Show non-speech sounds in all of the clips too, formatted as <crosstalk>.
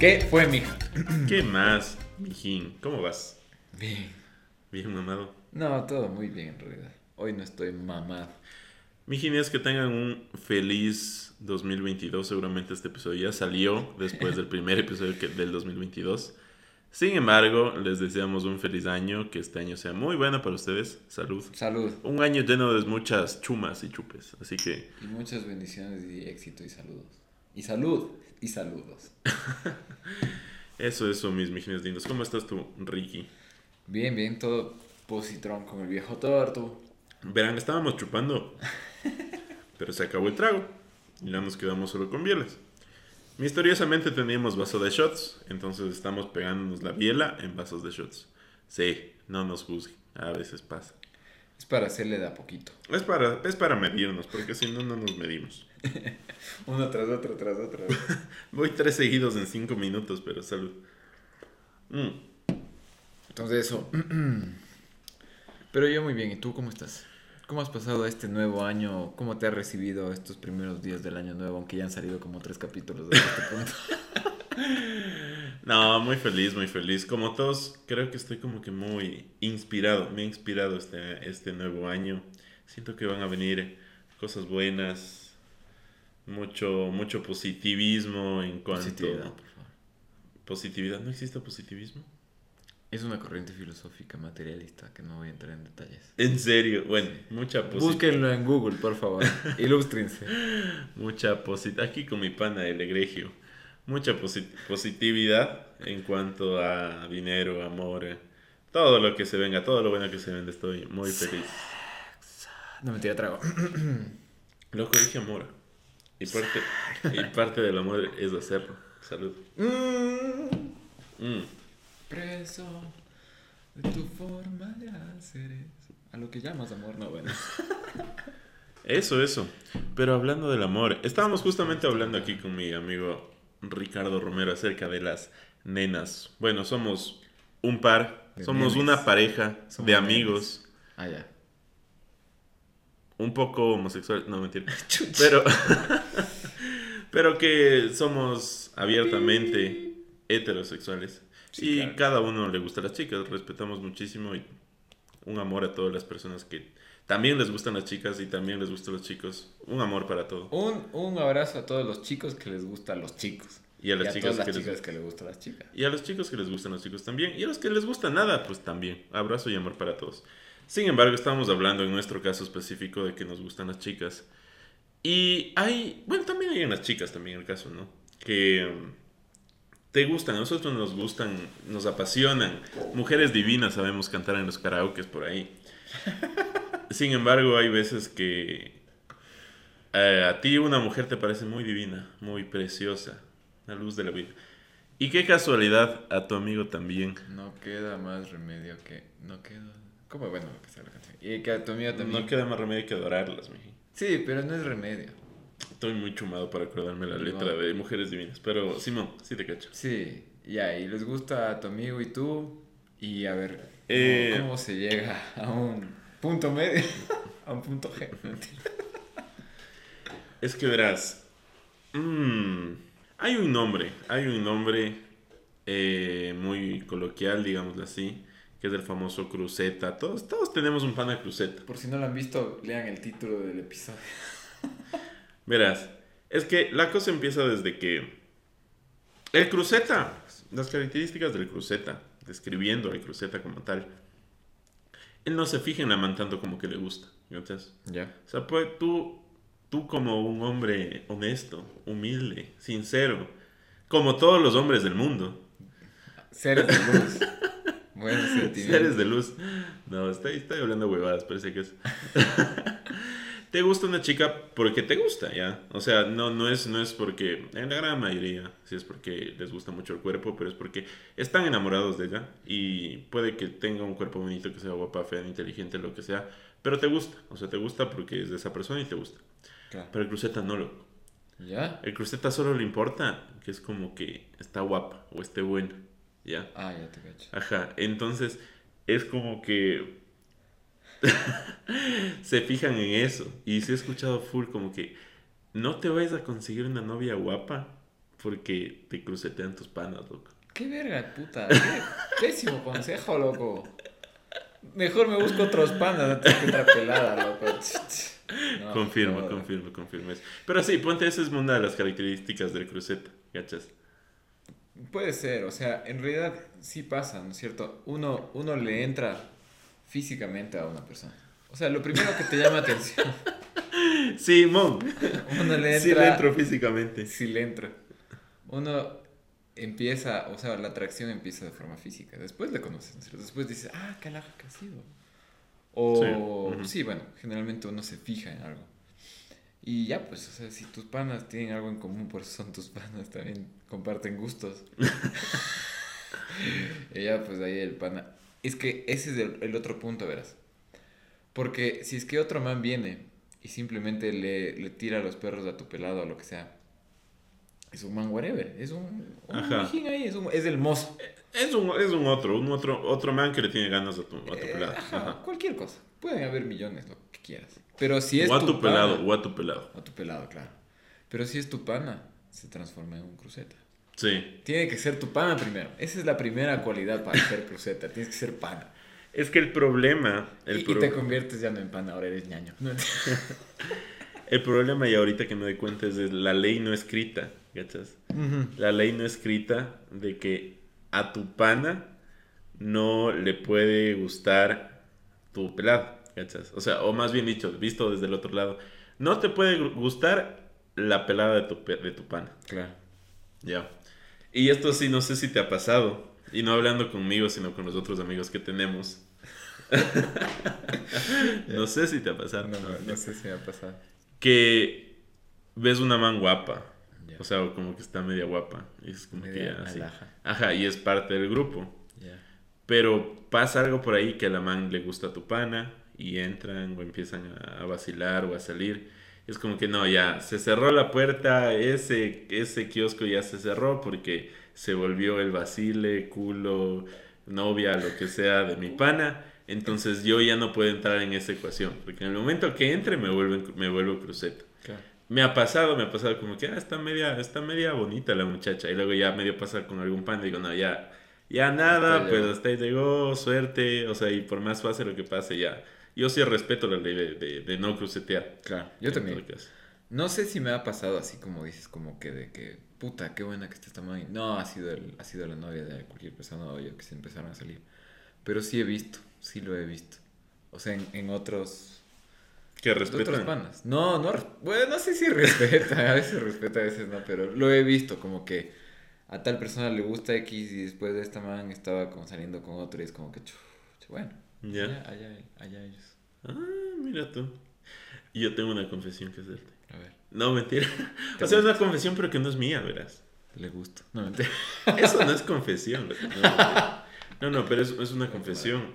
¿Qué fue, mija? ¿Qué más, mijín? ¿Cómo vas? Bien. Bien mamado. No, todo muy bien en realidad. Hoy no estoy mamado. Mijín, es que tengan un feliz 2022. Seguramente este episodio ya salió después del <laughs> primer episodio que- del 2022. Sin embargo, les deseamos un feliz año, que este año sea muy bueno para ustedes. Salud. Salud. Un año lleno de muchas chumas y chupes. Así que Y muchas bendiciones y éxito y saludos. Y salud. Y saludos. <laughs> eso, eso, mis mijines lindos. ¿Cómo estás tú, Ricky? Bien, bien, todo positrón con el viejo torto. Verán, estábamos chupando, <laughs> pero se acabó el trago y ya nos quedamos solo con bielas. Misteriosamente teníamos vaso de shots, entonces estamos pegándonos la biela en vasos de shots. Sí, no nos juzguen, a veces pasa. Es para hacerle de a poquito. Es para, es para medirnos, porque si no, no nos medimos. <laughs> Uno tras otro, tras otro. <laughs> Voy tres seguidos en cinco minutos, pero salud. Mm. Entonces eso. <clears throat> Pero yo muy bien. ¿Y tú cómo estás? ¿Cómo has pasado este nuevo año? ¿Cómo te has recibido estos primeros días del año nuevo? Aunque ya han salido como tres capítulos de este punto. <laughs> No, muy feliz, muy feliz. Como todos, creo que estoy como que muy inspirado. Me ha inspirado este, este nuevo año. Siento que van a venir cosas buenas, mucho, mucho positivismo en cuanto... Positividad, por favor. Positividad. ¿No existe positivismo? Es una corriente filosófica materialista que no voy a entrar en detalles. En serio, bueno, mucha positividad. Búsquenlo en Google, por favor. <laughs> Ilústrense. Mucha positividad. Aquí con mi pana, el egregio. Mucha posi- positividad en cuanto a dinero, amor, eh, todo lo que se venga, todo lo bueno que se vende. Estoy muy feliz. No mentira, trago. Loco, dije amor. Y parte, y parte del amor es hacerlo. Salud. Mm. Preso de tu forma de hacer eso. A lo que llamas amor, no, bueno. <laughs> Eso, eso. Pero hablando del amor, estábamos justamente hablando aquí con mi amigo Ricardo Romero acerca de las nenas. Bueno, somos un par, De somos nenes. una pareja Somos de nenes. amigos. Ah, ya. Un poco homosexual, no mentira, <laughs> pero, <laughs> pero que somos abiertamente heterosexuales Sí, y claro. cada uno le gusta a las chicas, respetamos muchísimo y un amor a todas las personas que también les gustan las chicas y también les gustan los chicos, un amor para todo. Un, un abrazo a todos los chicos que les gustan los chicos. Y a las chicas todas que las les- chicas que les gustan las chicas. Y a los chicos que les gustan los chicos también. Y a los que les gusta nada, pues también. Abrazo y amor para todos. Sin embargo, estamos hablando en nuestro caso específico de que nos gustan las chicas. Y hay, bueno, también hay en las chicas también el caso, ¿no? Que mm, te gustan, a nosotros nos gustan, nos apasionan. Mujeres divinas sabemos cantar en los karaokes por ahí. <laughs> Sin embargo, hay veces que eh, a ti una mujer te parece muy divina, muy preciosa, la luz de la vida. Y qué casualidad, a tu amigo también. No queda más remedio que. No queda. ¿Cómo? Bueno, lo que sea la canción. Y que a tu amiga también. No queda más remedio que adorarlas, miji. Sí, pero no es remedio. Estoy muy chumado para acordarme la No. letra de Mujeres Divinas. Pero, Simón, sí te cacho. Sí, ya, y les gusta a tu amigo y tú. Y a ver, ¿cómo, Eh. cómo se llega a un punto medio? <laughs> a un punto G. <laughs> Es que verás. mm, hay un nombre, hay un nombre eh, muy coloquial, digámoslo así, que es el famoso cruceta. Todos, todos tenemos un pana cruceta. Por si no lo han visto, lean el título del episodio. <laughs> Verás, es que la cosa empieza desde que el cruceta, las características del cruceta, describiendo al cruceta como tal, él no se fija en la man tanto como que le gusta. ¿cachas? Ya. O sea, pues tú, tú como un hombre honesto, humilde, sincero, como todos los hombres del mundo, Seres de luz. <laughs> Buenos <laughs> sentimientos. seres de luz. No, estoy, estoy hablando huevadas, parece que es. <laughs> te gusta una chica porque te gusta, ¿ya? O sea, no, no, es, no es porque, en la gran mayoría, sí es porque les gusta mucho el cuerpo, pero es porque están enamorados de ella y puede que tenga un cuerpo bonito, que sea guapa, fea, inteligente, lo que sea, pero te gusta, o sea, te gusta porque es de esa persona y te gusta. Claro. Pero el cruceta no lo. ¿Ya? El cruceta solo le importa que es como que está guapa o esté buena, ¿ya? Ah, ya te cacho. Ajá, entonces es como que <laughs> se fijan en eso. Y sí he escuchado full como que no te vayas a conseguir una novia guapa porque te crucetean tus panas, loco. Qué verga, puta. Qué pésimo <laughs> consejo, loco. Mejor me busco otros panas antes que otra pelada, loco. <laughs> No, confirmo, no. confirmo, confirmo eso. Pero sí, ponte, esa es una de las características del cruceta, ¿cachas? Puede ser, o sea, en realidad sí pasa, ¿no es cierto? Uno, uno le entra físicamente a una persona. O sea, lo primero que te llama atención, <laughs> Sí, Mon. uno le entra... Sí le entro físicamente. Sí le entra. Uno empieza, o sea, la atracción empieza de forma física. Después le conoces, ¿no es cierto? Después dices, ah, qué alaja que ha sido. O, Sí, sí, bueno, generalmente uno se fija en algo. Y ya, pues, o sea, si tus panas tienen algo en común, por eso son tus panas, también comparten gustos. <laughs> y ya, pues ahí el pana. Es que ese es el, el otro punto, verás. Porque si es que otro man viene y simplemente le, le tira los perros a tu pelado o lo que sea, es un man whatever, es un, un mijín ahí, es, un, es el mozo. Es un, es un otro, un otro, otro man que le tiene ganas a tu, a tu Eh, pelado. ajá, Ajá. cualquier cosa. Pueden haber millones, lo que quieras. Pero si es o a tu, tu pelado, pana- o a tu pelado. a tu pelado, claro. Pero si es tu pana, se transforma en un cruceta. Sí. Tiene que ser tu pana primero. Esa es la primera cualidad para ser cruceta. Tienes que ser pana. Es que el problema, el, y, y pro- te conviertes ya no en pana, ahora eres ñaño. <laughs> el problema, y ahorita que me doy cuenta, es de la ley no escrita, ¿cachas? La ley no escrita de que a tu pana no le puede gustar tu pelado, ¿cachas? O sea, o más bien dicho, visto desde el otro lado, no te puede gu- gustar la pelada de tu, de tu pana. Claro. Ya. Y esto sí, no sé si te ha pasado. Y no hablando conmigo, sino con los otros amigos que tenemos. <laughs> no sé si te ha pasado. No, no, no sé si me ha pasado. Que ves una man guapa. O sea, como que está media guapa. Es como Media que ya, así. Ajá, y es parte del grupo. Pero pasa algo por ahí que a la man le gusta a tu pana. Y entran o empiezan a, vacilar o a salir. Es como que no, ya se cerró la puerta, ese, ese kiosco ya se cerró porque se volvió el vacile, culo, novia, lo que sea de mi pana. Entonces yo ya no puedo entrar en esa ecuación, porque en el momento que entre me, vuelven, me vuelvo cruceta. Claro. Me ha pasado, me ha pasado como que, ah, está media, está media bonita la muchacha. Y luego ya medio pasa con algún pan, digo, no, ya, ya nada, Hasta pues hasta ahí llegó, suerte. O sea, y por más pase lo que pase, ya. Yo sí respeto la ley de, de- de no crucetear. Claro. Yo también. No sé si me ha pasado así como dices, como que de que, puta, qué buena que está esta man. No, ha sido, el, ha sido la novia de cualquier persona o yo que se empezaron a salir. Pero sí he visto, sí lo he visto. O sea, en, en otros, Que respetan. panas. No, no, bueno, no sé si respeta, <laughs> a veces respeta, a veces no, pero lo he visto como que a tal persona le gusta X y después de esta man estaba como saliendo con otro y es como que, chuch, bueno, Ya. allá, allá, allá ellos. Ah, mira tú. Y yo tengo una confesión que hacerte. A ver, No, mentira. ¿Qué <laughs> <laughs> O sea, es una confesión, pero que no es mía, verás. le gusta. No, mentira. Eso no es confesión. No, no, no, pero es, es una confesión.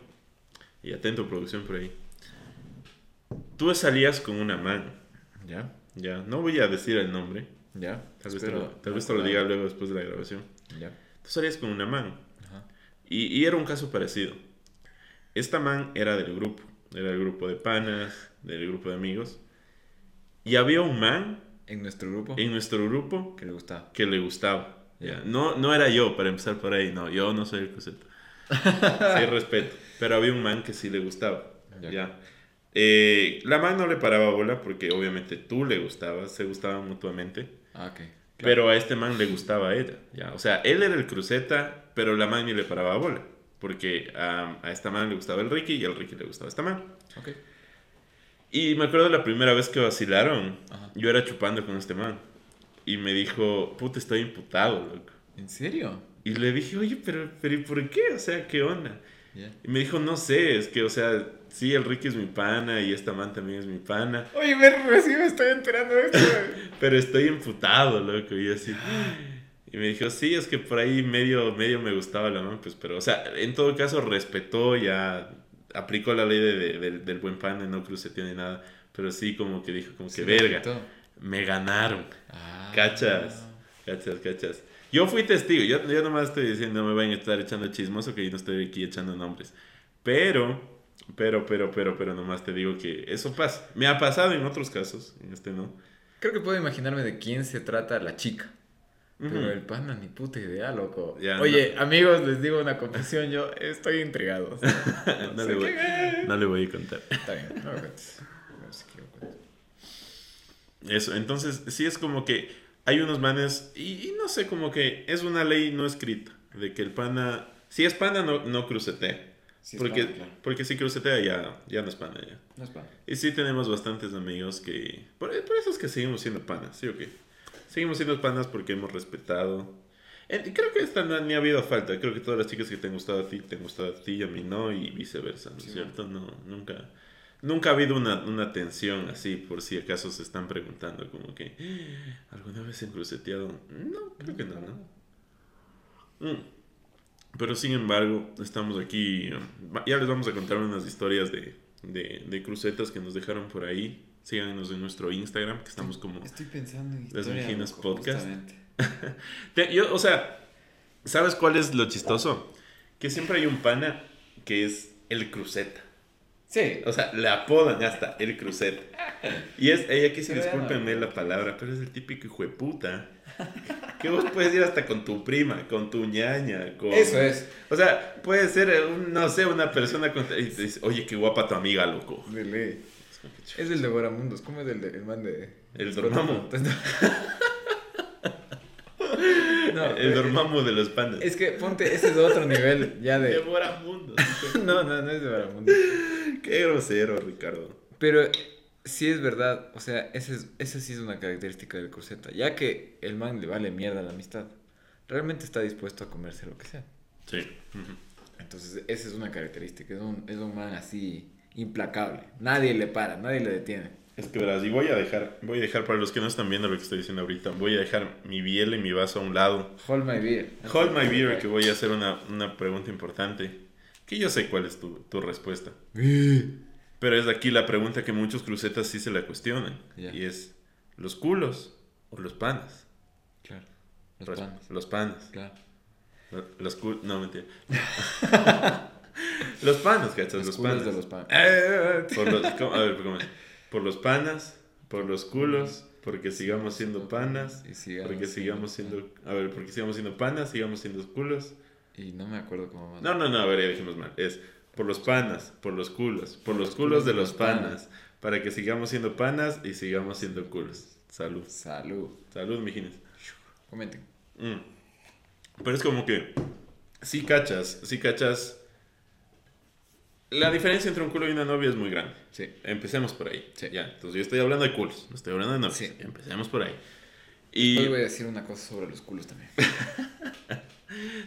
Y atento, producción por ahí. Tú salías con una man. ¿Ya? Ya, no voy a decir el nombre. ¿Ya? Tal vez, te lo, tal vez te lo diga luego después de la grabación. ¿Ya? Tú salías con una man. Ajá. Y, y era un caso parecido. Esta man era del grupo. Era del grupo de panas, del grupo de amigos. Y había un man En nuestro grupo. en nuestro grupo Que le gustaba. que le gustaba. Ya. Ya. No, no era yo, para empezar por ahí. No, yo no soy el cruceta. <laughs> sí, respeto. Pero había un man que sí le gustaba. Ya. Ya. Eh, la man no le paraba bola porque obviamente tú le gustabas, se gustaban mutuamente. Ah, ok. Pero a este man le gustaba a ella. ¿ya? O sea, él era el cruceta, pero la man ni le paraba bola. Porque a, a esta man le gustaba el Ricky y al Ricky le gustaba esta man. Ok. Y me acuerdo la primera vez que vacilaron, Ajá. yo era chupando con este man. Y me dijo, puta, estoy imputado, loco. ¿En serio? Y le dije, oye, pero, pero ¿y por qué? O sea, ¿qué onda? Y me dijo, no sé, es que, o sea, sí, el Ricky es mi pana y esta man también es mi pana. Oye, me recién me estoy enterando de esto. <laughs> Pero estoy imputado, loco. Y así. <gasps> Y me dijo, sí, es que por ahí medio, medio me gustaba la man, pues, pero, o sea, en todo caso respetó, ya aplicó la ley de- de- del, del buen pan, no cruceteó ni nada. Pero sí, como que dijo, como que verga, me ganaron. Ah. Cachas, cachas, cachas. Yo fui testigo, yo, yo nomás estoy diciendo, no me van a estar echando chismoso, que yo no estoy aquí echando nombres. Pero, pero, pero, pero, pero, nomás te digo que eso pasa. Me ha pasado en otros casos, en este no. Creo que puedo imaginarme de quién se trata la chica. Pero el pana ni puta idea, loco. Ya, Oye, amigos, les digo una confesión, yo estoy intrigado. <laughs> no, le voy, no le voy a contar. Está bien, no cuentes. Sé. Eso, entonces sí es como que hay unos manes, y, y no sé, como que es una ley no escrita, de que el pana, si es pana, no, no crucetea. Sí porque, claro. porque si crucetea ya, ya no es pana ya. No es pana. Y sí tenemos bastantes amigos que... Por, por eso es que seguimos siendo panas, ¿sí o qué? Seguimos siendo panas porque hemos respetado. Eh, creo que esta no, ni ha habido falta. Creo que todas las chicas que te han gustado a ti, te han gustado a ti y a mí no, y viceversa, ¿no es Sí, cierto? No, nunca... Nunca ha habido una, una tensión así, por si acaso se están preguntando, como que, ¿alguna vez se han cruceteado? No, creo que no, ¿no? Mm. Pero sin embargo, estamos aquí. um, Ya les vamos a contar unas historias de, de, de crucetas que nos dejaron por ahí. Síganos en nuestro Instagram, que estamos como. Estoy pensando en Las loco, Podcast. <laughs> yo, o sea, ¿sabes cuál es lo chistoso? Que siempre hay un pana que es el cruceta. Sí. O sea, le apodan hasta el cruceta. Y es, ella aquí no. discúlpenme la palabra, pero es el típico hijo de puta. Que vos puedes ir hasta con tu prima, con tu ñaña, con... Eso es. O sea, puede ser, un- no sé, una persona con... y te dice, oye, qué guapa tu amiga, loco. De ley. Es el de Boramundos. ¿Cómo es el, de, el man de. El Dormammu. <laughs> No, el eh, dormamo de los panes. Es que ponte, ese es otro nivel ya de. Devora mundos. <laughs> No, no, no es de Boramundos. Qué grosero, Ricardo. Pero sí es verdad, o sea, esa es, esa sí es una característica del cruceta. Ya que el man le vale mierda la amistad, realmente está dispuesto a comerse lo que sea. Sí. Entonces, esa es una característica. Es un, es un man así implacable. Nadie le para, nadie le detiene. Es que verás, y voy a dejar, voy a dejar para los que no están viendo lo que estoy diciendo ahorita, voy a dejar mi biel y mi vaso a un lado. Hold my beer. Hold my beer, que voy a hacer una, una pregunta importante. Que yo sé cuál es tu, tu respuesta. Pero es aquí la pregunta que muchos crucetas sí se la cuestionan. Y es, ¿los culos o los panas? Claro. Los Res- panes. Los panas. Claro. Lo- Los culos... No, mentira. <laughs> los panas, ¿cachas? Los, Los, panas. de los panes. Por los. A ver, ¿cómo es? Por los panas, por los culos, porque sigamos siendo panas, Y sigamos porque sigamos siendo... A ver, porque sigamos siendo panas, sigamos siendo culos. Y no me acuerdo cómo más. No, no, no, a ver, ya dijimos mal. Es por los panas, por los culos, por los culos de los panas, para que sigamos siendo panas y sigamos siendo culos. Salud. Salud. Salud, mijines. Comenten. Mm. Pero es como que, sí cachas, sí cachas. La diferencia entre un culo y una novia es muy grande. Sí. Empecemos por ahí. Sí. Ya, entonces yo estoy hablando de culos, no estoy hablando de novias. Sí. Empecemos por ahí. Hoy Y voy a decir una cosa sobre los culos también. <laughs>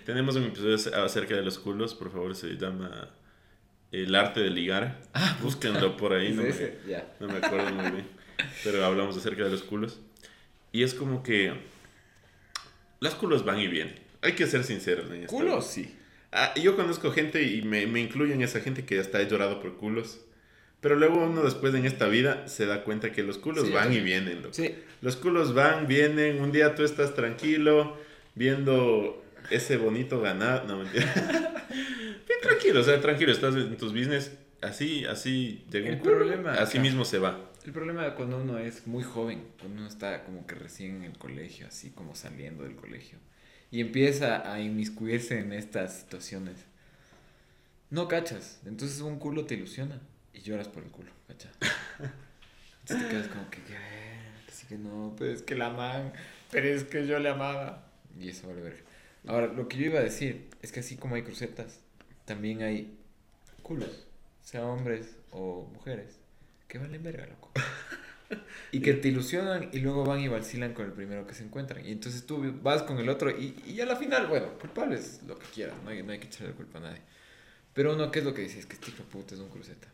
tenemos un episodio acerca de los culos, por favor, se llama El arte de ligar. Ah, Búsquenlo por ahí, ¿Es <laughs> no me? Ya. no me acuerdo muy bien. Pero hablamos acerca de los culos. Y es como que los culos van y vienen. Hay que ser sinceros en esto. ¿Culos? Sí. Ah, yo conozco gente y me, me incluyo en esa gente que hasta he llorado por culos. Pero luego uno después en esta vida se da cuenta que los culos Sí, van sí. y vienen. loco. Sí. Los culos van, vienen. Un día tú estás tranquilo viendo ese bonito ganado. No, mentira. <laughs> Bien tranquilo, o sea, tranquilo. Estás en tus business. Así, así llega un El problema Así mismo se va. El problema de cuando uno es muy joven, cuando uno está como que recién en el colegio, así como saliendo del colegio, y empieza a inmiscuirse en estas situaciones, no cachas. Entonces un culo te ilusiona y lloras por el culo, ¿cachas? Entonces te quedas como que, "¿Qué? Así que no, pero es que la aman, pero es que yo le amaba. Y eso vale verga. Ahora, lo que yo iba a decir es que así como hay crucetas, también hay culos, sea hombres o mujeres, que valen verga, loco. <laughs> Y que te ilusionan y luego van y vacilan con el primero que se encuentran. Y entonces tú vas con el otro y, y a la final, bueno, culpable es lo que quieras, no hay, no hay que echarle la culpa a nadie. Pero uno, ¿qué es lo que dice? Es que este hijo puta es un cruceta.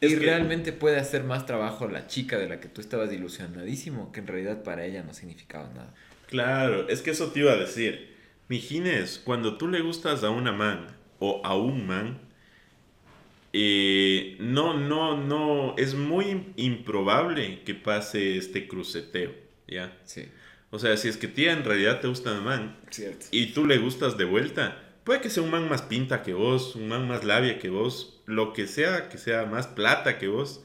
Es y que- realmente puede hacer más trabajo la chica de la que tú estabas ilusionadísimo, que en realidad para ella no significaba nada. Claro, es que eso te iba a decir. Mijines, cuando tú le gustas a una man o a un man, eh, no, no, no, es muy improbable que pase este cruceteo, ¿ya? Sí, O sea, si es que tía en realidad te gusta un man cierto. y tú le gustas de vuelta, puede que sea un man más pinta que vos, un man más labia que vos, lo que sea, que sea más plata que vos,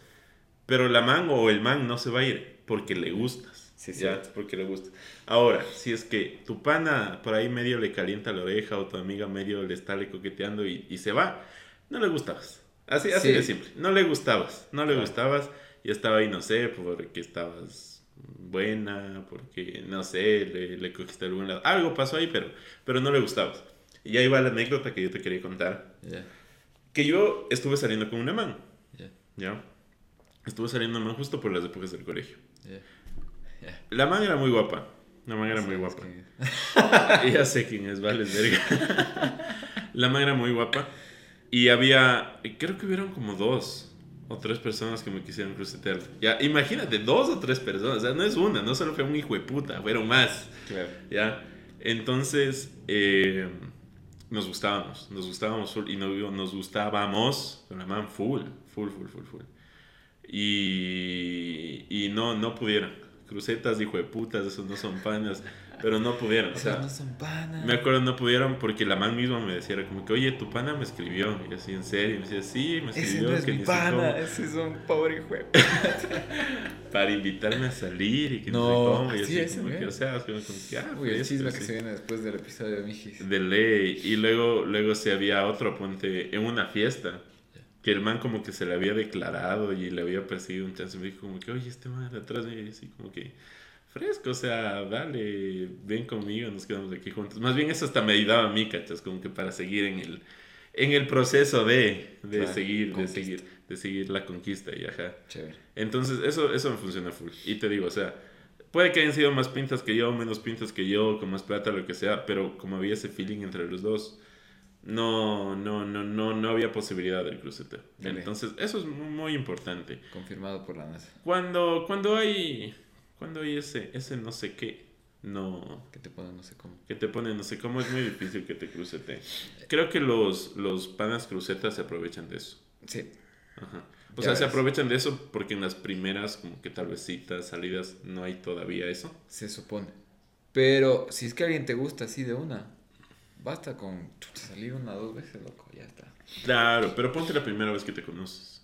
pero la man o el man no se va a ir porque le gustas. Sí, ya, cierto. porque le gusta. Ahora, si es que tu pana por ahí medio le calienta la oreja o tu amiga medio le está le coqueteando y, y se va, no le gustabas. Así, así Sí. de simple. No le gustabas, no le Claro. gustabas. Y estaba ahí, no sé, porque estabas buena, porque, no sé, le, le cogiste algún lado. Algo pasó ahí, pero, pero no le gustabas. Y ahí va la anécdota que yo te quería contar. Ya, Que yo estuve saliendo con una man, ya, ¿ya? Estuve saliendo man justo por las épocas del colegio. ya. <laughs> La man era muy guapa. La man era muy guapa. que- <laughs> ya sé quién es, vale, verga. <laughs> La man era muy guapa. Y había, creo que hubieron como dos o tres personas que me quisieron crucetear. Ya, imagínate, dos o tres personas. O sea, no es una, no solo fue un hijo de puta, fueron más. Claro. ¿Ya? Entonces, eh, nos gustábamos, nos gustábamos full, y no, nos gustábamos con la man full, full, full, full, full. Y, y no, no pudieron. Crucetas, hijo de putas, esos no son panas, pero no pudieron. O sea, no son panas. me acuerdo, no pudieron porque la man misma me decía, como que, oye, tu pana me escribió. Y yo así, en serio, y me decía, sí, me Ese escribió. no es que mi pana, ese es un pobre hijo. de- <laughs> para invitarme a salir y que no, No, sé cómo. Y así es, como que, o sea, es como que, ah, Uy, el chisme que se viene después del episodio de Mijis. De ley. Y luego, luego se había otro, ponte, en una fiesta. Que el man como que se le había declarado y le había perseguido un chance. Me dijo como que, oye, este man de atrás me así como que, fresco, o sea, dale, ven conmigo, nos quedamos aquí juntos. Más bien eso hasta me ayudaba a mí, cachas, como que para seguir en el, en el proceso de, de Claro, seguir, de seguir, de seguir la conquista y ajá. Chévere. Entonces, eso, eso me funciona full. Y te digo, o sea, puede que hayan sido más pintas que yo, menos pintas que yo, con más plata, lo que sea, pero como había ese feeling entre los dos, no, no, no, no, no había posibilidad del cruceteo. Dale. Entonces, eso es mu- muy importante. Confirmado por la NASA. Cuando, cuando hay, cuando hay ese, ese no sé qué, no, Que te ponen no sé cómo. que te pone no sé cómo, es muy difícil que te crucete. Creo que los, los panas crucetas se aprovechan de eso. Sí. Ajá. O Ya sea, se aprovechan de eso porque en las primeras, como que tal vez citas, salidas, no hay todavía eso. Se supone. Pero si es que alguien te gusta así de una, basta con <laughs> salir una o dos veces, loco, ya está. Claro, pero ponte la primera vez que te conoces.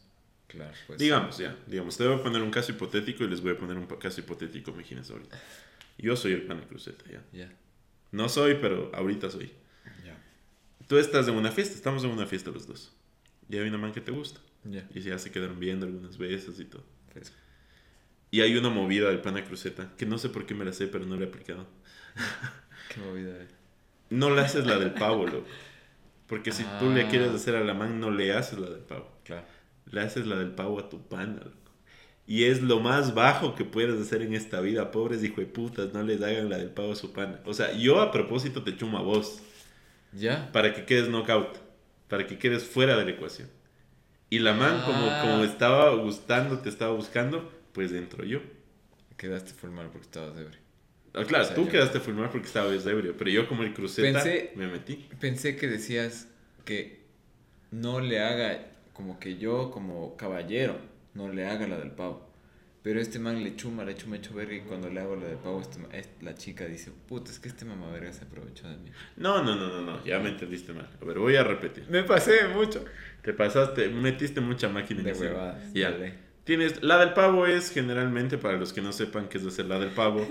Claro, pues. digamos, ya, digamos, te voy a poner un caso hipotético y les voy a poner un caso hipotético, imagínense ahorita. Yo soy el pana cruceta, ya. Ya, No soy, pero ahorita soy. ya, Tú estás en una fiesta, estamos en una fiesta los dos. Y hay una man que te gusta. ya. Y ya se quedaron viendo algunas veces y todo. Pues, Y hay una movida del pana cruceta, que no sé por qué me la sé, pero no la he aplicado. qué movida. eh. No le haces la del pavo, loco. Porque si tú le Ah. quieres hacer a la man, no le haces la del pavo. Claro. Le haces la del pavo a tu pana, loco. Y es lo más bajo que puedes hacer en esta vida. Pobres hijo de putas, no les hagan la del pavo a su pana. O sea, yo a propósito te chumo a vos. Ya. Para que quedes knockout. Para que quedes fuera de la ecuación. Y la man, como, Ah. como estaba gustando, te estaba buscando, pues entro yo. Quedaste formal porque estabas ebrio. Ah, claro, O sea, tú yo- quedaste a filmar porque estabas ebrio. Pero yo como el cruceta Pensé- me metí. Pensé que decías que no le haga, como que yo, como caballero, no le haga la del pavo. Pero este man le chuma, le chuma hecho verga y cuando le hago la del pavo, este la chica dice, puta, es que este mamá verga se aprovechó de mí. No, no, no, no, no, ya me entendiste mal. A ver, voy a repetir. Me pasé mucho. Te pasaste, metiste mucha máquina en De huevadas. Ya. dale. Tienes, la del pavo es generalmente, para los que no sepan qué es hacer la del pavo,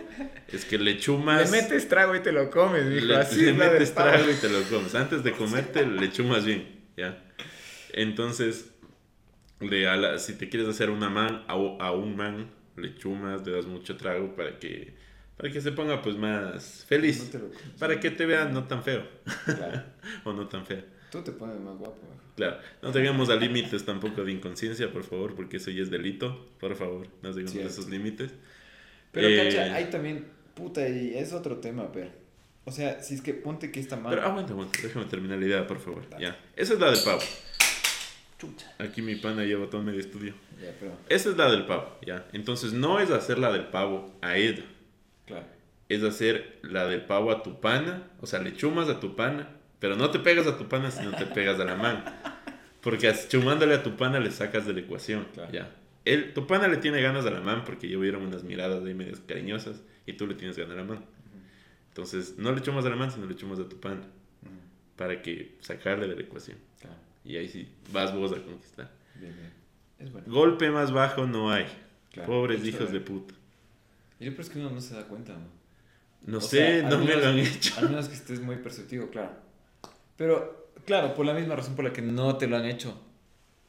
es que le chumas. Le metes trago y te lo comes, mijo. le, Así le es la del metes pavo. trago y te lo comes. Antes de comerte, le chumas bien, ¿ya? Entonces, le, a la- si te quieres hacer una man, a, a un man, le chumas, le das mucho trago para que, para que se ponga pues más feliz. No te lo comes. Para que te vean no tan feo, Claro. <laughs> o no tan fea. Tú te pones más guapo, mijo. Claro, no tengamos a límites tampoco de inconsciencia, por favor, porque eso ya es delito. Por favor, no tengamos Cierto. esos límites. Pero, Eh, cacha, hay también, puta, y es otro tema, pero. O sea, si es que ponte que esta Pero mano. aguanta, aguanta, déjame terminar la idea, por favor. Dale. Ya, esa es la del pavo. Chucha. Aquí mi pana lleva todo medio estudio. Ya, pero. Esa es la del pavo, ya. Entonces no es hacer la del pavo a ella, Claro. es hacer la del pavo a tu pana, o sea, le chumas a tu pana, pero no te pegas a tu pana, sino te pegas a la mano. Porque chumándole a tu pana le sacas de la ecuación, Claro. ya. El, tu pana le tiene ganas a la man porque ya hubieron unas miradas ahí medias cariñosas y tú le tienes ganas a la man. Entonces, no le chumas a la man, sino le chumas a tu pana para que sacarle de la ecuación. Claro. Y ahí sí, vas vos a conquistar. Bien, bien. Es bueno. Golpe más bajo no hay. Claro. Pobres hijos de- puta. Y lo peor es que uno no se da cuenta, ¿no? No O sé, sea, no me menos- lo han hecho. Al menos que estés muy perceptivo, claro. Pero, claro, por la misma razón por la que no te lo han hecho.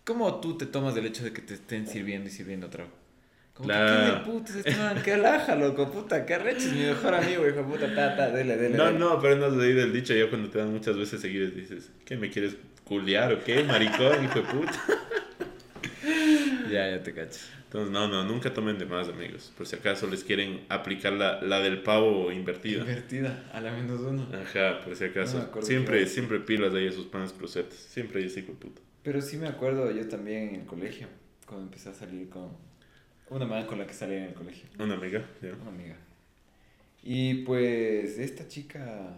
¿Cómo tú te tomas del hecho de que te estén sirviendo y sirviendo trago? Como Claro. que, ¿qué de putas este man? ¿Qué alaja, loco? Puta, qué arrecho es mi mejor amigo, hijo de puta, ta, ta, dele, dele. No, dele. no, pero no has oído el dicho ya cuando te dan muchas veces seguidas dices, ¿qué me quieres culiar o qué? Maricón, hijo de puta. <laughs> Ya, ya te cacho. Entonces, no, no, nunca tomen de más, amigos. Por si acaso les quieren aplicar la, la del pavo invertida. Invertida, a la menos uno. Ajá, por si acaso. siempre, siempre pilas ahí a sus panes crucetas. Siempre hay ese hijo puta. Pero sí me acuerdo yo también en el colegio, cuando empecé a salir con una man con la que salía en el colegio. Una amiga, ya. Una amiga. Y pues esta chica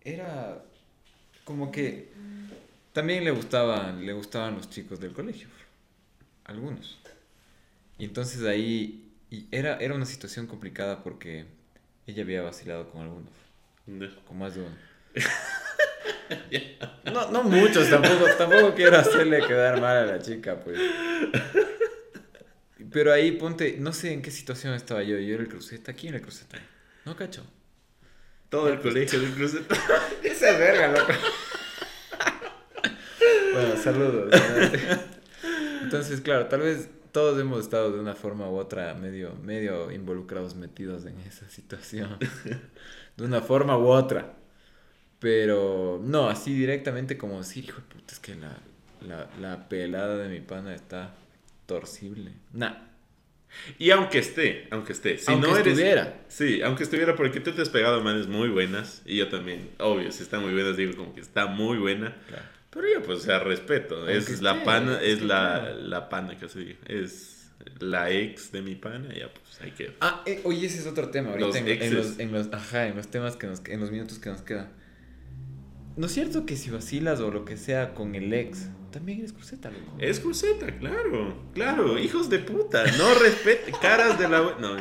era como que también le gustaban, le gustaban los chicos del colegio, algunos. Y entonces ahí y era, era una situación complicada porque ella había vacilado con algunos, con más de uno. <laughs> No, no muchos, tampoco, tampoco quiero hacerle quedar mal a la chica, pues. Pero ahí ponte, no sé en qué situación estaba yo. Yo era el cruceta. ¿Quién era el cruceta? No cacho. Todo el colegio de cruceta. <laughs> Esa es verga, loco. <laughs> bueno, saludos. Entonces, claro, tal vez todos hemos estado de una forma u otra medio, medio involucrados, metidos en esa <laughs> situación. De una forma u otra. Pero no, así directamente como decir, hijo de puta, es que la, la, la pelada de mi pana está torcible. Nah. Y aunque esté, aunque esté. Si Aunque no eres, estuviera. Sí, aunque estuviera, porque tú te has pegado manes muy buenas. Y yo también, obvio, si están muy buenas, digo como que está muy buena. Claro. Pero ya, pues, o sea, respeto. Aunque es la pana, es la, la pana que se diga. Es la ex de mi pana, ya, pues, hay que. Ah, eh, oye, ese es otro tema. Ahorita Los en, los, en los, ajá, en los temas que nos, en los minutos que nos quedan. ¿No es cierto que si vacilas o lo que sea con el ex, también eres cruceta, loco? Es cruceta, claro, claro, hijos de puta, no respeten, <laughs> caras de la... No,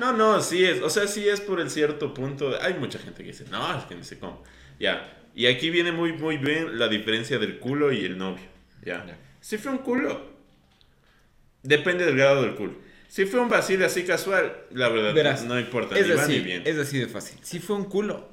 no, no, sí es, o sea, sí es por el cierto punto, hay mucha gente que dice, no, es que no sé cómo, ya, y aquí viene muy, muy bien la diferencia del culo y el novio, ya, Ya. si fue un culo, depende del grado del culo, si fue un vacile así casual, la verdad, Verás, no importa, Es ni va así, ni bien. es así de fácil. Si fue un culo,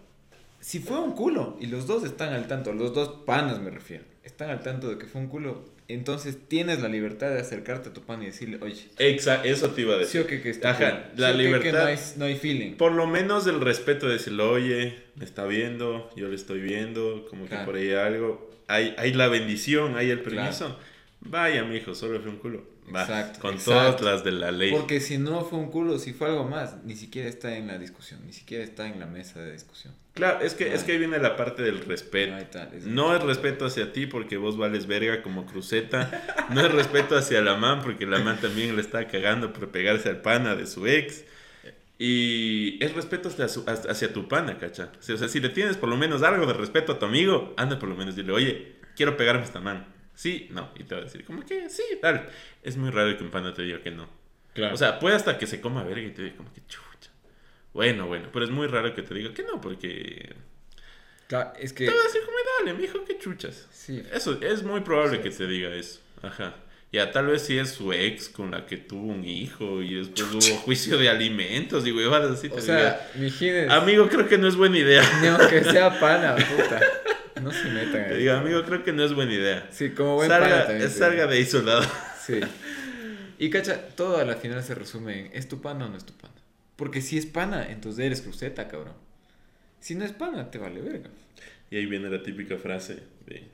si fue un culo y los dos están al tanto, los dos panas me refiero, están al tanto de que fue un culo, entonces tienes la libertad de acercarte a tu pana y decirle, oye, Exa, eso te iba a sí decir. o que, que está Ajá, cool? la Sí o que, que libertad- no, hay, no hay feeling. Por lo menos el respeto de decirle, oye, me está viendo, yo le estoy viendo, como que por ahí hay algo. Hay, hay la bendición, hay el permiso. Vaya, mijo, solo fue un culo. Va, Exacto, con exacto. todas las de la ley. Porque si no fue un culo, si fue algo más, ni siquiera está en la discusión, ni siquiera está en la mesa de discusión. Claro, es que, es Ay. que ahí viene la parte del respeto. Ahí está, es- No es respeto hacia ti porque vos vales verga como cruceta. No es respeto hacia la man porque la man también le está cagando por pegarse al pana de su ex. Y es respeto hacia, su- hacia tu pana, cacha. O sea, si le tienes por lo menos algo de respeto a tu amigo, anda por lo menos dile, oye, quiero pegarme a esta man. Sí, no. Y te va a decir, como que sí, tal. Es muy raro que un pana te diga que no. Claro. O sea, puede hasta que se coma verga y te diga como que chucha. Bueno, bueno, pero es muy raro que te diga que no, porque Claro, es que... te va a decir como, dale, mijo, qué chuchas. Sí, Eso, es muy probable Sí. que te diga eso. Ajá. Ya, tal vez si es su ex con la que tuvo un hijo y después hubo juicio de alimentos y huevadas así. o sea, diga, amigo, creo que no es buena idea. ni aunque sea <laughs> pana, puta, no se metan Te diga, amigo, creo que no es buena idea. Sí, como buen pana Salga, también. salga de ahí soldado. digo. Sí. <laughs> Y cacha, todo a la final se resume en, ¿es tu pana o no es tu pana? Porque si es pana, entonces eres cruceta, cabrón. Si no es pana, te vale verga. Y ahí viene la típica frase de...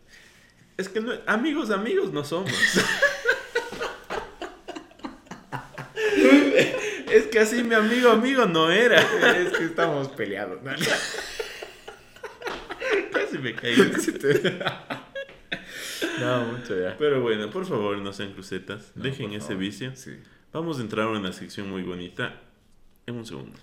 Es que no, amigos, amigos no somos. <laughs> es que así mi amigo, amigo no era. <laughs> Es que estamos peleados, ¿no? <laughs> Casi me caigo. <laughs> <laughs> No, mucho ya. Pero bueno, por favor, no sean crucetas. No, Dejen ese favor. vicio. Sí. Vamos a entrar a una sección muy bonita en un segundo.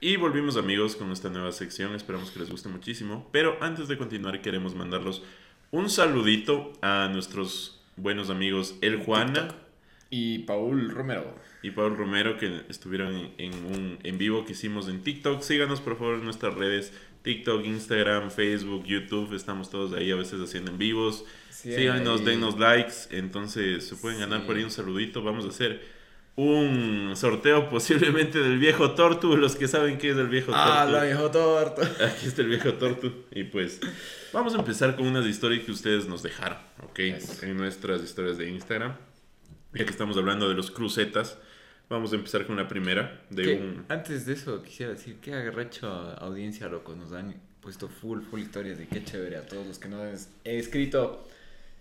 Y volvimos amigos con esta nueva sección, esperamos que les guste muchísimo. Pero antes de continuar queremos mandarlos un saludito a nuestros buenos amigos El Juana Y Paul Romero. y Paul Romero que estuvieron en un en vivo que hicimos en TikTok. Síganos por favor en nuestras redes, TikTok, Instagram, Facebook, YouTube, estamos todos ahí a veces haciendo en vivos. Sí, Síganos, ahí. dennos likes, entonces se pueden ganar por ahí un saludito. Vamos a hacer un sorteo posiblemente del viejo Tortu, los que saben qué es el viejo Ah, Tortu. la viejo torto. <laughs> Aquí está el viejo Tortu. Y pues vamos a empezar con unas historias que ustedes nos dejaron, ¿ok? En nuestras historias de Instagram. Ya que estamos hablando de los crucetas, vamos a empezar con la primera de ¿Qué? un... Antes de eso, quisiera decir que agarracho audiencia, loco. Nos han puesto full, full historias y qué chévere a todos los que no han escrito.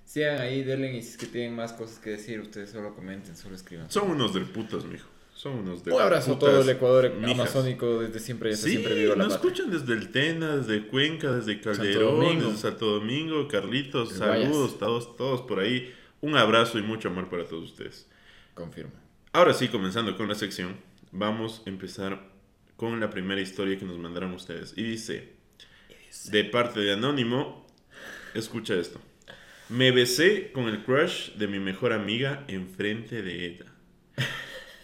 Sigan ahí, denle y si es que tienen más cosas que decir, ustedes solo comenten, solo escriban. Son unos del putos, mijo. Son unos del Un abrazo a putas todo el Ecuador mijas. amazónico desde siempre, desde Sí, siempre vivo la nos escuchan desde el Tena, desde Cuenca, desde Calderón, desde Santo Domingo, Carlitos, saludos, todos, todos por ahí. Un abrazo y mucho amor para todos ustedes. Confirmo. Ahora sí, comenzando con la sección, vamos a empezar con la primera historia que nos mandaron ustedes. Y dice, de parte de Anónimo, escucha esto. Me besé con el crush de mi mejor amiga enfrente de ella.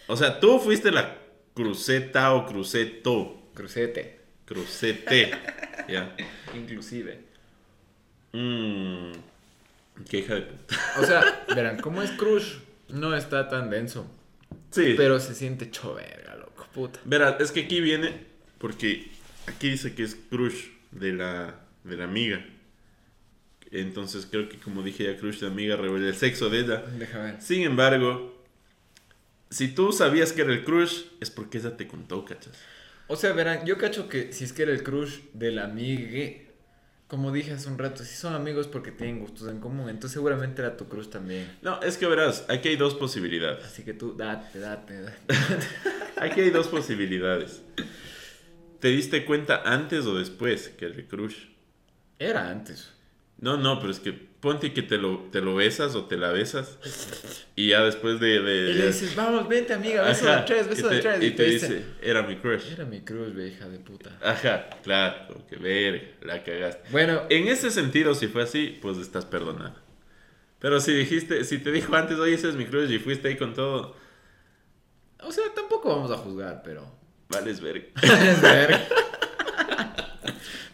O sea, tú fuiste la cruceta o cruceto. Crucete, Crucete. <laughs> Ya. inclusive. Mmm. Qué hija de puta. O sea, <laughs> verán, como es Crush, no está tan denso. Sí. Pero se siente choverga, loco, puta. Verás, es que aquí viene porque aquí dice que es crush de la, de la amiga. Entonces creo que como dije ya crush de amiga revela el sexo de ella. Déjame ver. Sin embargo, si tú sabías que era el crush, es porque ella te contó, ¿cachas? O sea, verán, yo cacho que si es que era el crush del amigue, como dije hace un rato, si son amigos porque tienen gustos en común, entonces seguramente era tu crush también. No, es que verás, aquí hay dos posibilidades. Así que tú, date, date, date. <laughs> Aquí hay dos posibilidades. ¿Te diste cuenta antes o después que era el crush? Era antes. No, no, pero es que ponte que te lo, te lo besas o te la besas y ya después de... de- Y le dices, vamos, vente amiga, beso Ajá, de tres, beso de tres. y te dice, era mi crush. era mi crush, ve, hija de puta. Ajá, claro, que ver, la cagaste. Bueno, En ese sentido, si fue así, pues estás perdonado. Pero si dijiste, si te dijo antes, oye, ese es mi crush y fuiste ahí con todo, o sea, tampoco vamos a juzgar, pero... vales ver. <laughs> Verga.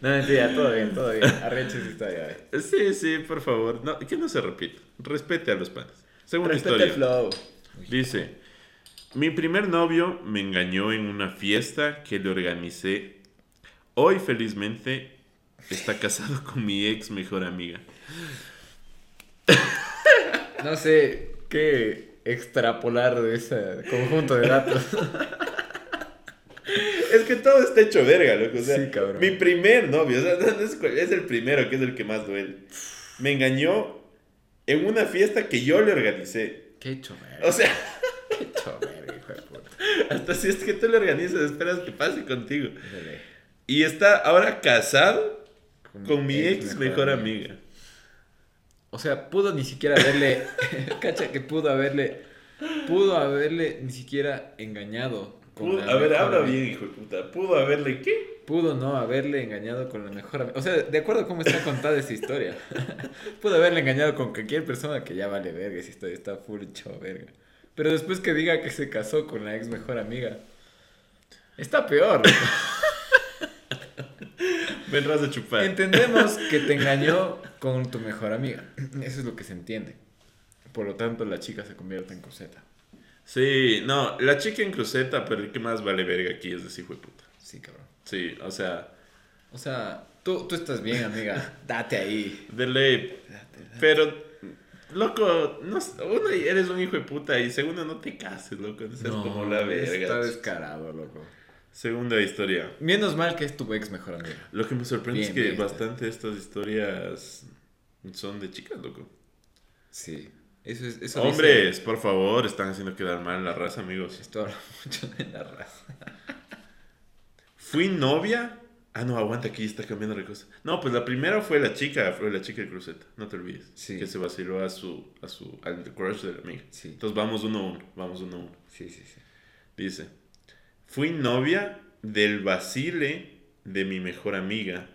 No, mentira, todo bien, todo bien. Arrecha esa historia. Sí, sí, por favor, no, que no se repita. Respete a los panes. Segunda Respeta el historia. flow. Dice, mi primer novio me engañó en una fiesta que le organicé. Hoy felizmente está casado con mi ex mejor amiga. No sé qué extrapolar de ese conjunto de datos. <laughs> Es que todo está hecho verga, loco. O sea, Sí, cabrón. Mi primer novio, o sea, <laughs> no es, el primero que es el que más duele. Me engañó en una fiesta que yo le organicé. Qué chover. O sea, Qué chover, hijo de puta. hasta si es que tú le organizas, esperas que pase contigo. Y está ahora casado con mi ex mejor amiga. O sea, pudo ni siquiera haberle. <laughs> cacha que pudo haberle. Pudo haberle ni siquiera engañado. Pudo- a ver, habla bien, hijo de puta. ¿Pudo haberle qué? Pudo no haberle engañado con la mejor amiga. O sea, de acuerdo a cómo está contada esa historia. <laughs> Pudo haberle engañado con cualquier persona que ya vale verga. Esa historia está full hecho verga. Pero después que diga que se casó con la ex mejor amiga. Está peor. <laughs> Vendrás a chupar. Entendemos que te <laughs> engañó con tu mejor amiga. Eso es lo que se entiende. Por lo tanto, la chica se convierte en coseta. Sí, no, la chica en cruceta, pero el que más vale verga aquí es ese hijo de puta. Sí, cabrón. Sí, o sea, O sea, tú, tú estás bien, amiga. <laughs> Date ahí. de ley. Date, date. Pero, loco, no, uno, eres un hijo de puta y segundo, no te cases, loco. No seas como la Está verga. descarado, loco. Segunda historia. Menos mal que es tu ex mejor amiga. Lo que me sorprende Bien, es que bien. bastante estas historias son de chicas, loco. Sí. Eso es. Eso Hombres, por favor, están haciendo quedar mal la raza, amigos. esto habla <laughs> mucho de la raza. ¿Fui novia? Ah, no, aguanta, aquí está cambiando la cosa. No, pues la primera fue la chica, fue la chica de cruceta, no te olvides. Sí. Que se vaciló a su, a su, al crush de la amiga. Sí. Entonces vamos uno a uno, vamos uno a uno. Sí, sí, sí. Dice, fui novia del vacile de mi mejor amiga,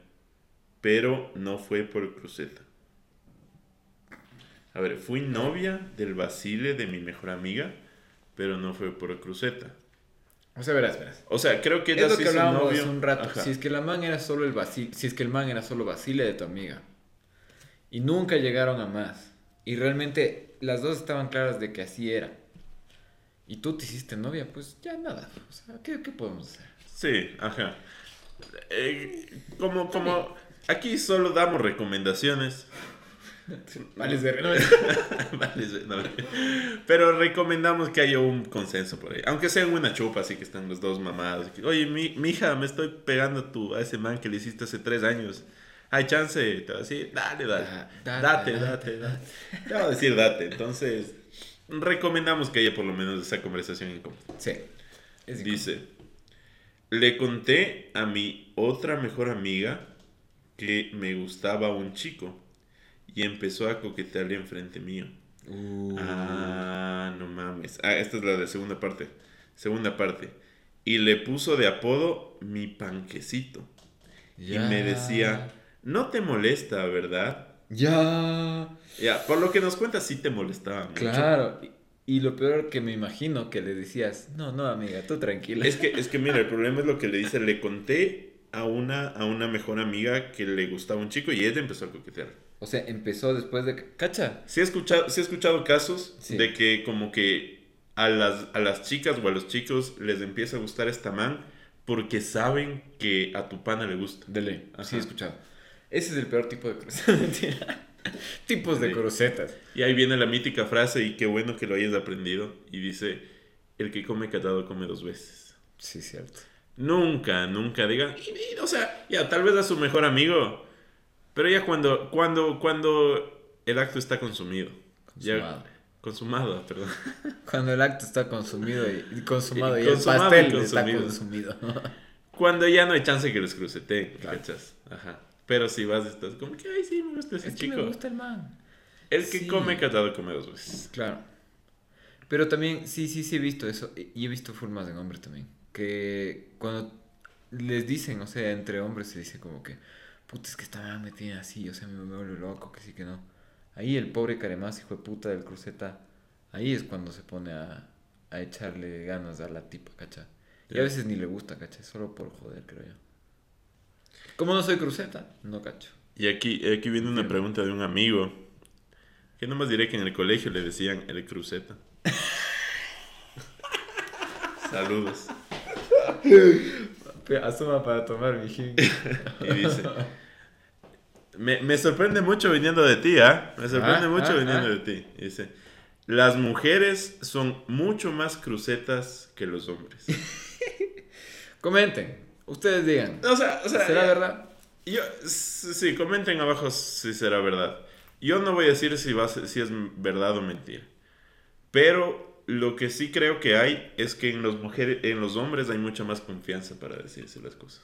pero no fue por cruceta. A ver, fui novia del vacile de mi mejor amiga, pero no fue por cruceta. O sea, verás, verás. O sea, creo que ella Es lo sí que hablábamos novio. hace un rato. Ajá. Si es que la man era solo el vacile, si es que el man era solo vacile de tu amiga y nunca llegaron a más y realmente las dos estaban claras de que así era y tú te hiciste novia, pues ya nada. O sea, ¿qué, qué podemos hacer? Sí, ajá. Eh, como, como, aquí solo damos recomendaciones. Vale, de Vale, no. Pero recomendamos que haya un consenso por ahí. Aunque sea una chupa, así que están los dos mamados. Oye, mi, hija, me estoy pegando tu, a ese man que le hiciste hace tres años. Hay chance, te va a decir, dale, dale. Da- date, date, date, date. Te va a decir, date. Entonces, recomendamos que haya por lo menos esa conversación en común. Sí. Es Dice, le conté a mi otra mejor amiga que me gustaba un chico y empezó a coquetearle enfrente mío. Uh, Ah, no mames. Ah, esta es la de segunda parte. Segunda parte. Y le puso de apodo mi panquecito. ya. Y me decía, no te molesta, ¿verdad? Ya. Ya, por lo que nos cuentas, sí te molestaba mucho. Claro. Y, y lo peor que me imagino que le decías, no, no, amiga, tú tranquila. Es que, es que mira, el problema es lo que le dice. Le conté a una, a una mejor amiga que le gustaba un chico y ella empezó a coquetear. O sea, empezó después de... ¿Cacha? Sí he escuchado, sí he escuchado casos Sí. de que como que a las, a las chicas o a los chicos les empieza a gustar esta man porque saben que a tu pana le gusta. De ley. Ajá. Sí, he escuchado. Ese es el peor tipo de crucetas. <laughs> Mentira. Tipos de crucetas. Y ahí viene la mítica frase y qué bueno que lo hayas aprendido. Y dice, el que come catado come dos veces. Sí, cierto. Nunca, nunca digan, "Y- y, o sea, ya tal vez a su mejor amigo, pero ya cuando, cuando, cuando el acto está consumido. Ya- Consumado. consumado, perdón. <laughs> Cuando el acto está consumido y, y consumado Y y, consumado el y pastel está consumido. <laughs> Cuando ya no hay chance que les cruceten, Claro. ¿cachas? Ajá. Pero si vas, estás como que, ay, sí, me gusta ese es que chico. me gusta el man. El que Sí. come catado come dos veces. Claro. Pero también, sí, sí, sí he visto eso. Y y he visto formas en hombres también. Que cuando les dicen, o sea, entre hombres se dice como que, puta, es que esta man me tiene así, o sea, me, me vuelve loco, que sí, que no. Ahí el pobre caremás, hijo de puta del cruceta, ahí es cuando se pone a, a echarle ganas a la tipa, ¿cacha? Y a veces ni le gusta, ¿cacha? Solo por joder, creo yo. Como no soy cruceta, no cacho. Y aquí, aquí viene una pregunta de un amigo. Que nomás diré que en el colegio le decían el cruceta. <laughs> Saludos. Asuma para tomar, mijín. <laughs> Y dice. Me, me sorprende mucho viniendo de ti, ¿ah? Me sorprende Ah, mucho ah, viniendo ah. de ti. Y Dice. Las mujeres son mucho más crucetas que los hombres. <laughs> Comenten, ustedes digan. O sea, o sea, ¿Será eh, verdad? Yo, sí, comenten abajo si será verdad. Yo no voy a decir si, va si es verdad o mentira. Pero lo que sí creo que hay es que en, los mujeres, en los hombres hay mucha más confianza para decirse las cosas.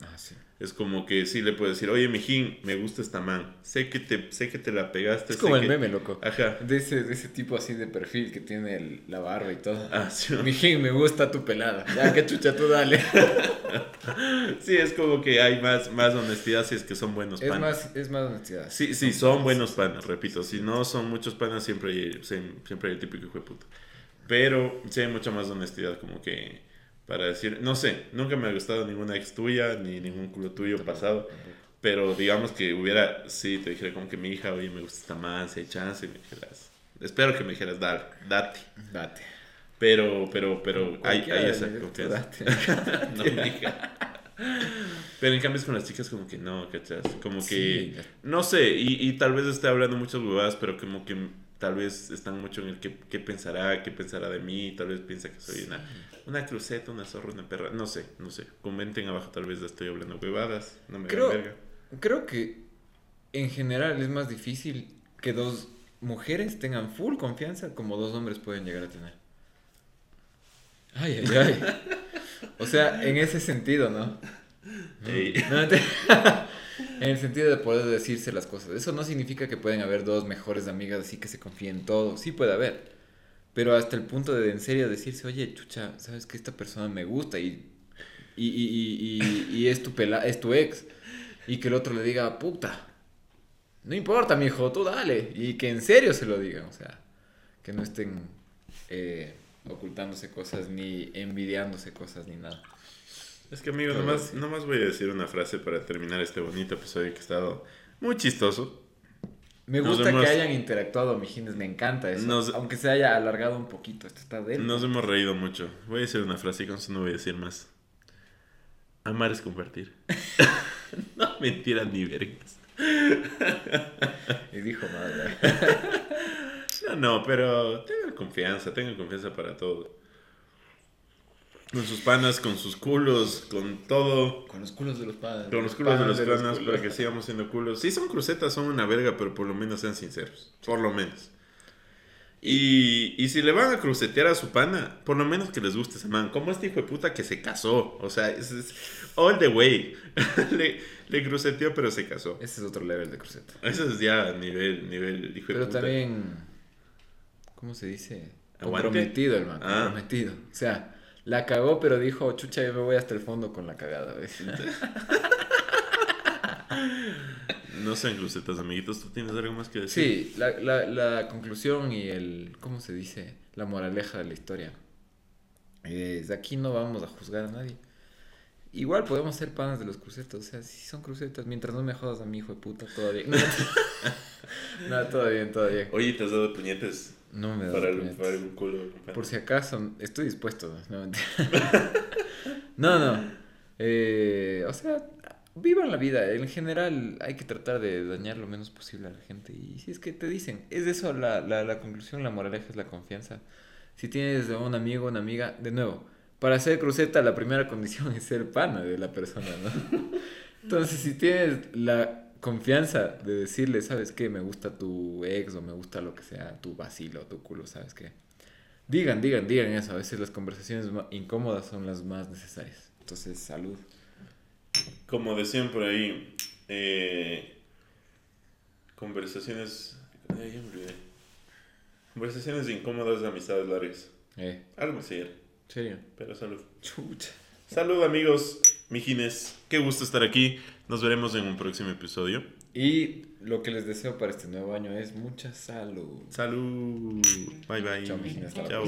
Ah, sí. Es como que sí le puedes decir, oye, mijín, me gusta esta man. Sé que te, sé que te la pegaste. Es como el que-". meme, loco. Ajá. De ese, de ese tipo así de perfil que tiene el- la barba y todo. Ah, sí. <laughs> Mijín, me gusta tu pelada. Ya, que chucha, tú dale. <laughs> Sí, es como que hay más, más honestidad si es que son buenos Es panas. más, es más honestidad. Sí, sí, son buenos panas, repito. Si no son muchos panas, siempre hay, siem- siempre hay el típico hijo de puta. Pero sí hay mucha más honestidad, como que para decir, no sé, nunca me ha gustado ninguna ex tuya, ni ningún culo tuyo pasado. Pero digamos que hubiera, sí, te dijera como que mi hija, oye, me gusta man, si hay chance, y me dijeras, espero que me dijeras, dale, date. Date. Pero, pero, pero hay, hay esa confianza. Date. <laughs> no, mija. Pero en cambio es con las chicas como que no, ¿cachas? Como que, Sí. no sé, y, y tal vez esté hablando muchas huevadas, pero como que tal vez están mucho en el que, qué pensará, qué pensará de mí, tal vez piensa que soy una, una cruceta, una zorra, una perra, no sé, no sé. Comenten abajo, tal vez estoy hablando huevadas, no me Creo- verga. Creo que en general es más difícil que dos mujeres tengan full confianza como dos hombres pueden llegar a tener. Ay, ay, ay. <laughs> O sea, en ese sentido, ¿no? Ey. No, te- <laughs> en el sentido de poder decirse las cosas. Eso no significa que pueden haber dos mejores amigas así que se confíen en todo. Sí puede haber. Pero hasta el punto de en serio decirse, oye, chucha, sabes que esta persona me gusta y, y, y, y, y- y es, tu pela, es tu ex. Y que el otro le diga, puta, no importa, mijo, tú dale. Y que en serio se lo digan, o sea, que no estén eh, ocultándose cosas, ni envidiándose cosas, ni nada. Es que amigo, nomás, nomás voy a decir una frase para terminar este bonito episodio que ha estado muy chistoso. Me gusta hemos- que hayan interactuado, mijines, me encanta eso. Nos- Aunque se haya alargado un poquito, esto está de Nos hemos reído mucho. Voy a decir una frase y con eso no voy a decir más. Amar es compartir. <laughs> <laughs> no, mentira ni vergas. Y dijo madre. <laughs> No, no, pero tengan confianza, tengan confianza para todo. Con sus panas, con sus culos, con todo. Con los culos de los padres. Con los culos de los panas para que sigamos siendo culos. Sí, son crucetas, son una verga, pero por lo menos sean sinceros. Por lo menos. Y, y si le van a crucetear a su pana, por lo menos que les guste ese man. Como este hijo de puta que se casó. O sea, es, es all the way. <laughs> le, le cruceteó, pero se casó. Ese es otro level de cruceta. Eso es ya nivel, nivel hijo de Pero también, ¿cómo se dice? ¿Aguante? Comprometido el man, Ah. comprometido. O sea, la cagó, pero dijo, chucha, yo me voy hasta el fondo con la cagada. ¿ves? <laughs> No sean crucetas, amiguitos. ¿Tú tienes algo más que decir? Sí, la, la, la conclusión y el, ¿cómo se dice? La moraleja de la historia. Es, aquí no vamos a juzgar a nadie. Igual podemos ser panas de los crucetas, o sea, si son crucetas, mientras no me jodas a mi hijo de puta, bien. <laughs> No, todo bien, todo bien. Oye, ¿te has dado puñetes No me da para, el, para un culo? Por si acaso, estoy dispuesto. No, <laughs> no, no. Eh, o sea, vivan la vida. En general hay que tratar de dañar lo menos posible a la gente. Y si es que te dicen, es eso la, la, la conclusión, la moraleja es la confianza. Si tienes a un amigo, una amiga, de nuevo, para hacer cruceta la primera condición <laughs> es ser pana de la persona, ¿no? <laughs> Entonces, si tienes la confianza de decirle, ¿sabes qué? Me gusta tu ex o me gusta lo que sea, tu vacilo, tu culo, ¿sabes qué? Digan, digan, digan eso. A veces las conversaciones ma- incómodas son las más necesarias. Entonces, salud. Como decían por ahí, eh, conversaciones. Ay, ya me olvidé. Conversaciones incómodas de amistades largas. Eh, Algo así era, ¿serio? pero salud. Chucha. Salud, amigos, mijines. Qué gusto estar aquí. Nos veremos en un próximo episodio. Y lo que les deseo para este nuevo año es mucha salud. Salud. Bye bye. Chao, Chao.